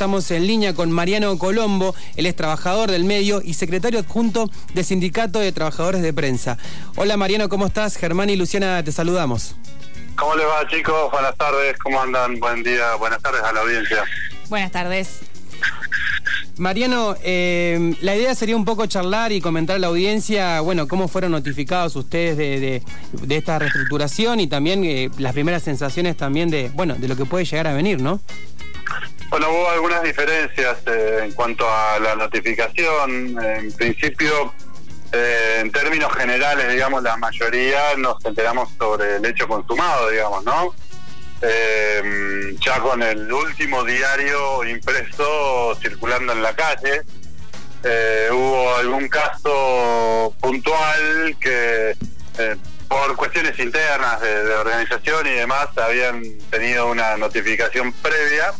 Estamos en línea con Mariano Colombo, él es trabajador del medio y secretario adjunto del Sindicato de Trabajadores de Prensa. Hola Mariano, ¿cómo estás? Germán y Luciana, te saludamos. ¿Cómo les va chicos? Buenas tardes, ¿cómo andan? Buen día, buenas tardes a la audiencia. Buenas tardes. Mariano, eh, la idea sería un poco charlar y comentar a la audiencia, bueno, cómo fueron notificados ustedes de, esta reestructuración y también eh, las primeras sensaciones también de, bueno, de lo que puede llegar a venir, ¿no? Bueno, hubo algunas diferencias eh, en cuanto a la notificación. En principio, en términos generales, digamos, la mayoría nos enteramos sobre el hecho consumado, digamos, ¿no? eh, ya con el último diario impreso circulando en la calle. Eh, hubo algún caso puntual que eh, por cuestiones internas de, organización y demás habían tenido una notificación previa,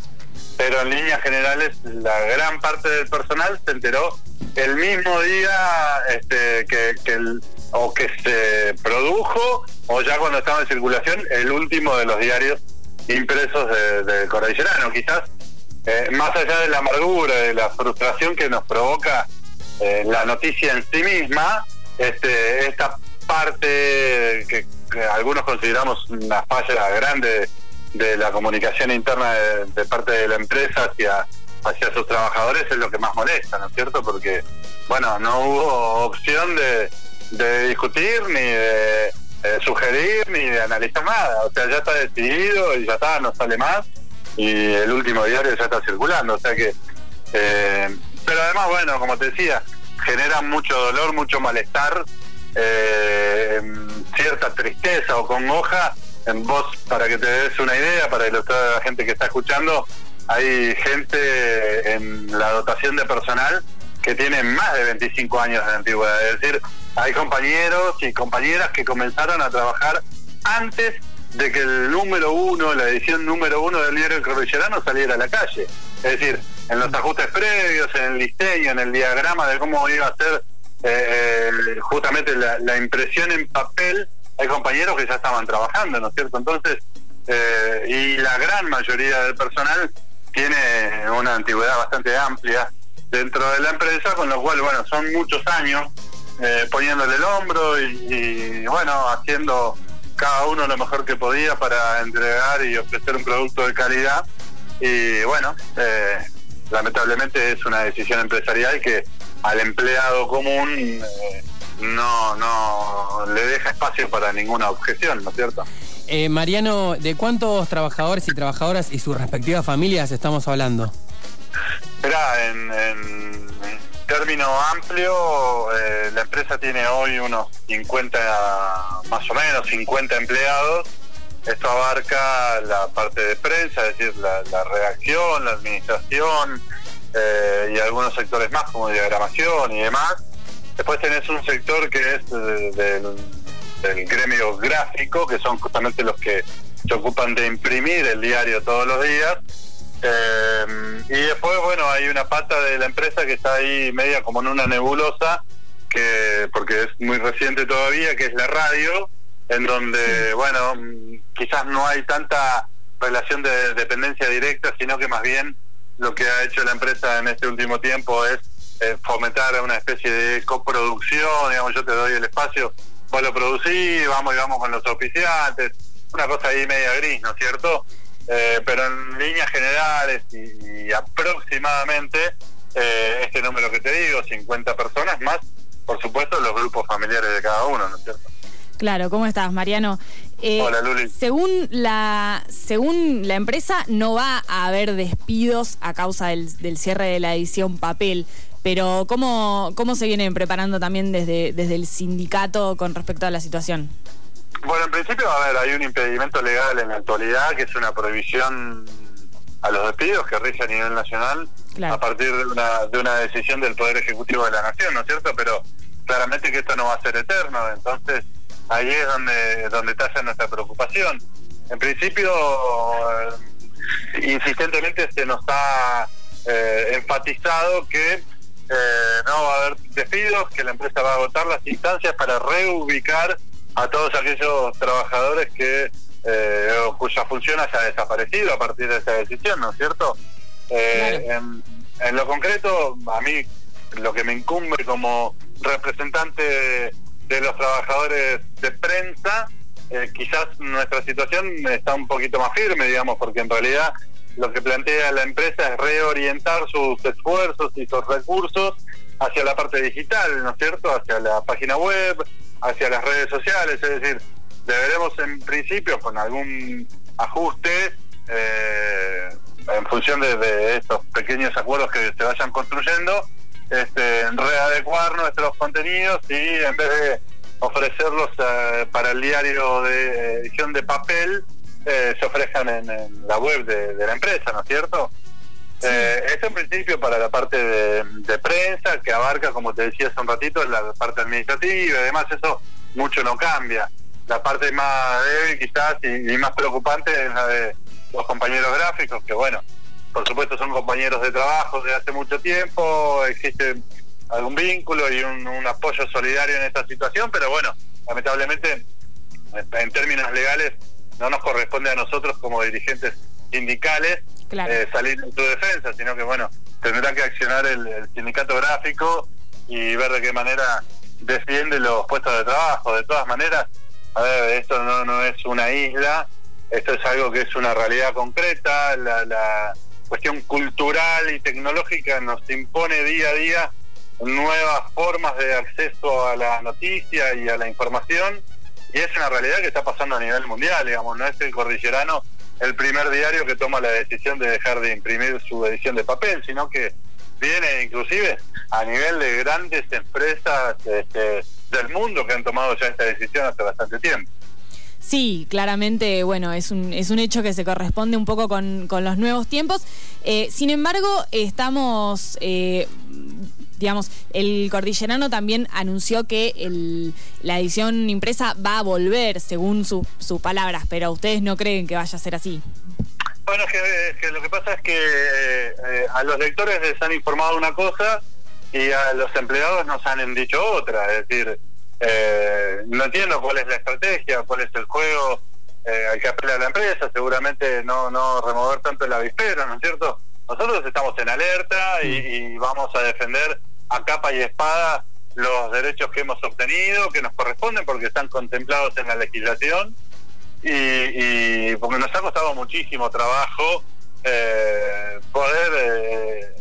pero en líneas generales la gran parte del personal se enteró el mismo día este, que, el, o que se produjo o ya cuando estaba en circulación el último de los diarios impresos de, de Cordillerano. Quizás eh, más allá de la amargura, de la frustración que nos provoca eh, la noticia en sí misma, este, esta parte que, algunos consideramos una falla grande de, la comunicación interna de, parte de la empresa hacia hacia sus trabajadores es lo que más molesta, ¿no es cierto? Porque, bueno, no hubo opción de, de discutir ni de eh, sugerir ni de analizar nada. O sea, ya está decidido y ya está, no sale más. Y el último diario ya está circulando. O sea que. Eh, pero además, bueno, como te decía, genera mucho dolor, mucho malestar, eh, cierta tristeza o congoja. En vos, para que te des una idea, para ilustrar a la gente que está escuchando, hay gente en la dotación de personal que tiene más de 25 años de antigüedad. Es decir, hay compañeros y compañeras que comenzaron a trabajar antes de que el número uno, la edición número uno del diario Cordillerano saliera a la calle. Es decir, en los ajustes previos, en el diseño, en el diagrama de cómo iba a ser eh, eh, justamente la, impresión en papel, hay compañeros que ya estaban trabajando, ¿no es cierto? Entonces, eh, y la gran mayoría del personal tiene una antigüedad bastante amplia dentro de la empresa, con lo cual, bueno, son muchos años eh, poniéndole el hombro y, bueno, haciendo cada uno lo mejor que podía para entregar y ofrecer un producto de calidad. Y bueno, eh, lamentablemente es una decisión empresarial que al empleado común eh, no, no le deja espacio para ninguna objeción, ¿no es cierto? Mariano, ¿de cuántos trabajadores y trabajadoras y sus respectivas familias estamos hablando? Mira, en término amplio, eh, la empresa tiene hoy unos 50, más o menos 50 empleados. Esto abarca la parte de prensa, es decir, la, redacción, la administración eh, y algunos sectores más como diagramación y demás. Después tenés un sector que es eh, del, del gremio gráfico, que son justamente los que se ocupan de imprimir el diario todos los días. Eh, y después, bueno, hay una pata de la empresa que está ahí media como en una nebulosa, que porque es muy reciente todavía, que es la radio, en donde, bueno, quizás no hay tanta relación de dependencia directa, sino que más bien lo que ha hecho la empresa en este último tiempo es eh, fomentar una especie de coproducción, digamos, yo te doy el espacio, vos lo producís, vamos y vamos con los oficiantes, una cosa ahí media gris, ¿no es cierto? Eh, pero en líneas generales y, aproximadamente eh, este número que te digo, 50 personas más, por supuesto, los grupos familiares de cada uno, ¿no es cierto? Claro, ¿cómo estás, Mariano? Eh, Hola, Luli. Según la, según la empresa, no va a haber despidos a causa del, del cierre de la edición papel. Pero, ¿cómo, ¿cómo se vienen preparando también desde, desde el sindicato con respecto a la situación? Bueno, en principio, a ver, hay un impedimento legal en la actualidad que es una prohibición a los despidos que rige a nivel nacional a partir de una, de una decisión del Poder Ejecutivo de la Nación, ¿no es cierto? Pero claramente que esto no va a ser eterno, entonces ahí es donde, donde talla nuestra preocupación. En principio, eh, insistentemente se nos ha eh, enfatizado que eh, no va a haber despidos, que la empresa va a agotar las instancias para reubicar a todos aquellos trabajadores que eh, cuya función haya desaparecido a partir de esa decisión, ¿no es cierto? Eh, en, lo concreto, a mí lo que me incumbe como representante de, los trabajadores de prensa, eh, quizás nuestra situación está un poquito más firme, digamos, porque en realidad lo que plantea la empresa es reorientar sus esfuerzos y sus recursos hacia la parte digital, ¿no es cierto? Hacia la página web, hacia las redes sociales, es decir, deberemos en principio con algún ajuste eh, en función de, estos pequeños acuerdos que se vayan construyendo, este, readecuar nuestros contenidos y en vez de ofrecerlos eh, para el diario de edición de papel, eh, se ofrezcan en, la web de, la empresa, ¿no es cierto? Eh, es en principio para la parte de, prensa, que abarca, como te decía hace un ratito, la parte administrativa y además eso mucho no cambia. La parte más débil quizás y, más preocupante es la de los compañeros gráficos, que bueno, por supuesto son compañeros de trabajo de hace mucho tiempo, existe algún vínculo y un, un apoyo solidario en esta situación, pero bueno, lamentablemente en términos legales no nos corresponde a nosotros como dirigentes sindicales eh, salir en su defensa, sino que bueno, tendrá que accionar el, sindicato gráfico y ver de qué manera defiende los puestos de trabajo. De todas maneras, a ver, esto no, no es una isla, esto es algo que es una realidad concreta, la, la cuestión cultural y tecnológica nos impone día a día nuevas formas de acceso a la noticia y a la información y es una realidad que está pasando a nivel mundial, digamos, no es el cordillerano el primer diario que toma la decisión de dejar de imprimir su edición de papel, sino que viene inclusive a nivel de grandes empresas este, del mundo que han tomado ya esta decisión hace bastante tiempo. Sí, claramente, bueno, es un, es un hecho que se corresponde un poco con, los nuevos tiempos. Eh, sin embargo, estamos eh, digamos, el Cordillerano también anunció que el, la edición impresa va a volver, según sus palabras, pero ustedes no creen que vaya a ser así. Bueno, es que, lo que pasa es que eh, a los lectores les han informado una cosa y a los empleados nos han dicho otra, es decir, eh, no entiendo cuál es la estrategia, cuál es el juego eh, al que apela la empresa, seguramente no, no remover tanto el avispero, ¿no es cierto? Nosotros estamos en alerta y vamos a defender a capa y espada los derechos que hemos obtenido, que nos corresponden porque están contemplados en la legislación y, porque nos ha costado muchísimo trabajo eh, poder eh,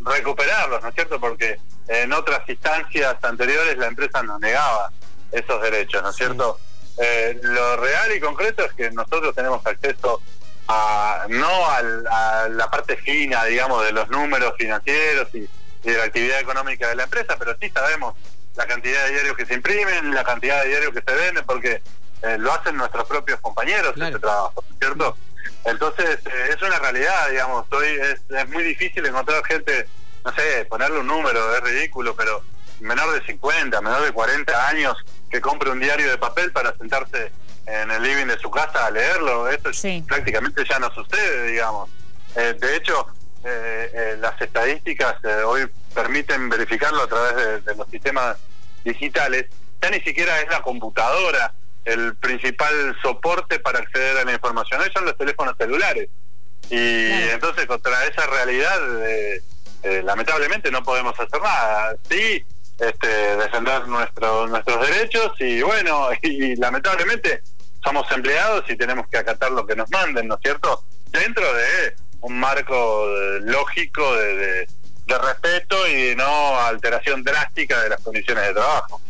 recuperarlos, ¿no es cierto? Porque en otras instancias anteriores la empresa nos negaba esos derechos, ¿no es cierto? Eh, lo real y concreto es que nosotros tenemos acceso a no a la parte fina, digamos, de los números financieros y de la actividad económica de la empresa, pero sí sabemos la cantidad de diarios que se imprimen, la cantidad de diarios que se venden, porque eh, lo hacen nuestros propios compañeros este trabajo, ¿cierto? Entonces, eh, es una realidad, digamos, hoy es, es, muy difícil encontrar gente, no sé, ponerle un número, es ridículo, pero menor de 50, menor de 40 años que compre un diario de papel para sentarse en el living de su casa a leerlo, esto prácticamente ya no sucede, digamos. Eh, de hecho, eh, eh, las estadísticas eh, hoy permiten verificarlo a través de, los sistemas digitales, ya ni siquiera es la computadora el principal soporte para acceder a la información, hoy son los teléfonos celulares. Y entonces contra esa realidad, lamentablemente no podemos hacer nada. Sí, este, defender nuestros nuestros derechos y bueno, y lamentablemente somos empleados y tenemos que acatar lo que nos manden, ¿no es cierto? Dentro de un marco lógico de, de, respeto y no alteración drástica de las condiciones de trabajo.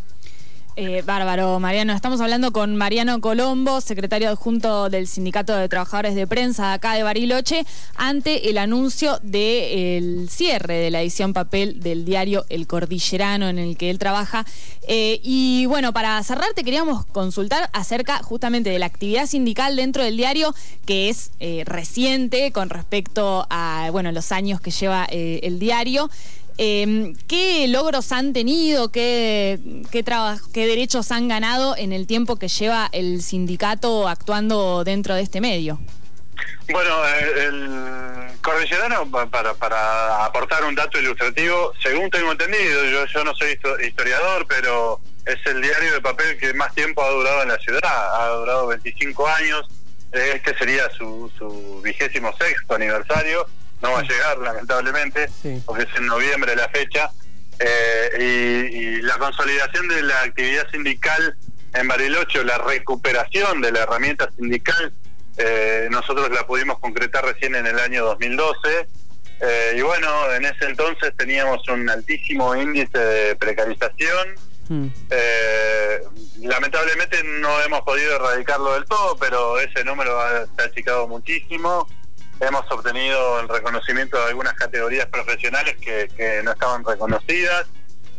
Eh, bárbaro, Mariano. Estamos hablando con Mariano Colombo, secretario adjunto del Sindicato de Trabajadores de Prensa acá de Bariloche, ante el anuncio del cierre de la edición papel del diario El Cordillerano en el que él trabaja. Eh, y bueno, para cerrar te queríamos consultar acerca justamente de la actividad sindical dentro del diario, que es eh, reciente con respecto a bueno, los años que lleva el diario. Em, ¿Qué logros han tenido? ¿Qué, qué, ¿Qué derechos han ganado en el tiempo que lleva el sindicato actuando dentro de este medio? Bueno, eh, el Cordillerano, para, para aportar un dato ilustrativo, según tengo entendido, yo, yo no soy historiador, pero es el diario de papel que más tiempo ha durado en la ciudad, ha durado 25 años, este sería su, su vigésimo sexto aniversario no va a llegar lamentablemente, porque es en noviembre la fecha, eh, y, la consolidación de la actividad sindical en Bariloche, la recuperación de la herramienta sindical, eh, nosotros la pudimos concretar recién en el año 2012. Eh, y bueno, en ese entonces teníamos un altísimo índice de precarización. Hmm. lamentablemente no hemos podido erradicarlo del todo, pero ese número se ha achicado muchísimo hemos obtenido el reconocimiento de algunas categorías profesionales que, no estaban reconocidas,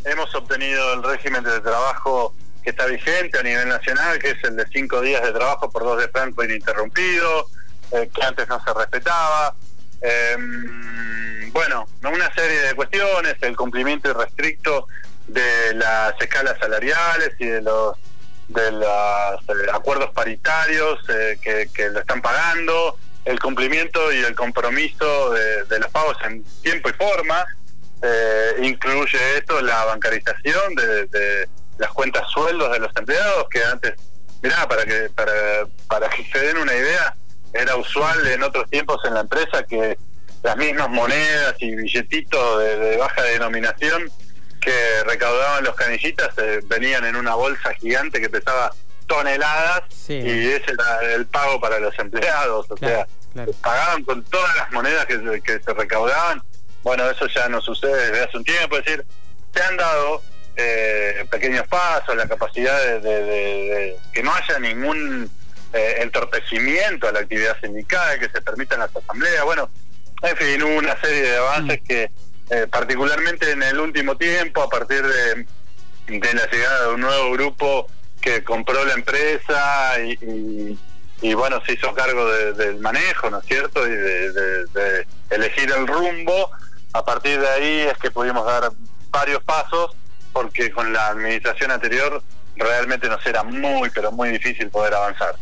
hemos obtenido el régimen de trabajo que está vigente a nivel nacional, que es el de cinco días de trabajo por dos de franco ininterrumpido, eh, que antes no se respetaba. Em, bueno, una serie de cuestiones, el cumplimiento irrestricto de las escalas salariales y de los de los eh, acuerdos paritarios eh, que, que lo están pagando, el cumplimiento y el compromiso de, los pagos en tiempo y forma. Eh, incluye esto la bancarización de, las cuentas sueldos de los empleados, que antes, mirá, para que, para, para que se den una idea, era usual en otros tiempos en la empresa que las mismas monedas y billetitos de, baja denominación que recaudaban los canillitas eh, venían en una bolsa gigante que pesaba toneladas y ese era el pago para los empleados, o sea, pagaban con todas las monedas que, se recaudaban. Bueno, eso ya no sucede desde hace un tiempo, es decir, se han dado eh, pequeños pasos, la capacidad de, que no haya ningún eh, entorpecimiento a la actividad sindical, que se permitan las asambleas, bueno, en fin, hubo una serie de avances mm. que eh, particularmente en el último tiempo, a partir de, de la llegada de un nuevo grupo que compró la empresa y, y, bueno, se hizo cargo del manejo, ¿no es cierto? Y de, elegir el rumbo. A partir de ahí es que pudimos dar varios pasos, porque con la administración anterior realmente nos era muy, pero muy difícil poder avanzar.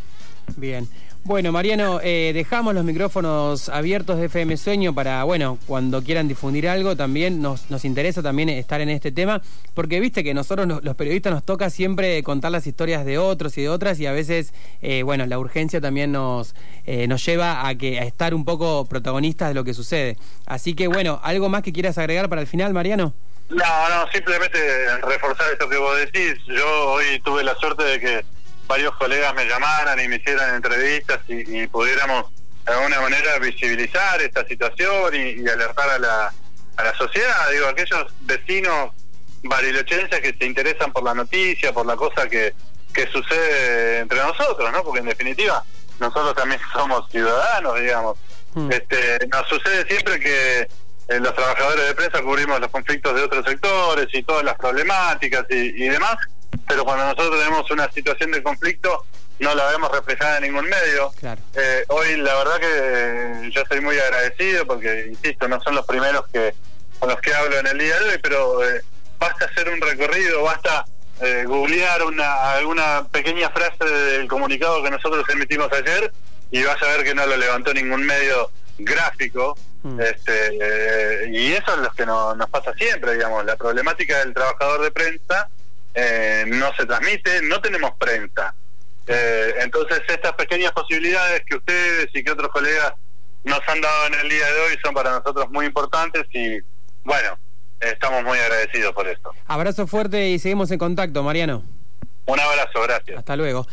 Bien. Bueno, Mariano, eh, dejamos los micrófonos abiertos de FM Sueño para, bueno, cuando quieran difundir algo, también nos, nos interesa también estar en este tema, porque viste que nosotros los periodistas nos toca siempre contar las historias de otros y de otras y a veces, eh, bueno, la urgencia también nos, eh, nos lleva a, que, a estar un poco protagonistas de lo que sucede. Así que, bueno, ¿algo más que quieras agregar para el final, Mariano? No, no, simplemente reforzar esto que vos decís. Yo hoy tuve la suerte de que varios colegas me llamaran y me hicieran entrevistas y, pudiéramos de alguna manera visibilizar esta situación y, alertar a la, a la sociedad, digo, aquellos vecinos barilochenses que se interesan por la noticia, por la cosa que, que sucede entre nosotros, ¿no? Porque en definitiva nosotros también somos ciudadanos, digamos. Hmm. Este, nos sucede siempre que eh, los trabajadores de prensa cubrimos los conflictos de otros sectores y todas las problemáticas y, y demás, pero cuando nosotros tenemos una situación de conflicto no la vemos reflejada en ningún medio. Eh, hoy la verdad que eh, yo estoy muy agradecido porque, insisto, no son los primeros que con los que hablo en el día de hoy, pero eh, basta hacer un recorrido, basta googlear una, alguna pequeña frase del comunicado que nosotros emitimos ayer y vas a ver que no lo levantó ningún medio gráfico. Mm. Este, y eso es lo que nos pasa siempre, digamos, la problemática del trabajador de prensa eh, no se transmite, no tenemos prensa. Eh, entonces estas pequeñas posibilidades que ustedes y que otros colegas nos han dado en el día de hoy son para nosotros muy importantes y bueno, estamos muy agradecidos por esto. Abrazo fuerte y seguimos en contacto, Mariano. Un abrazo, gracias. Hasta luego.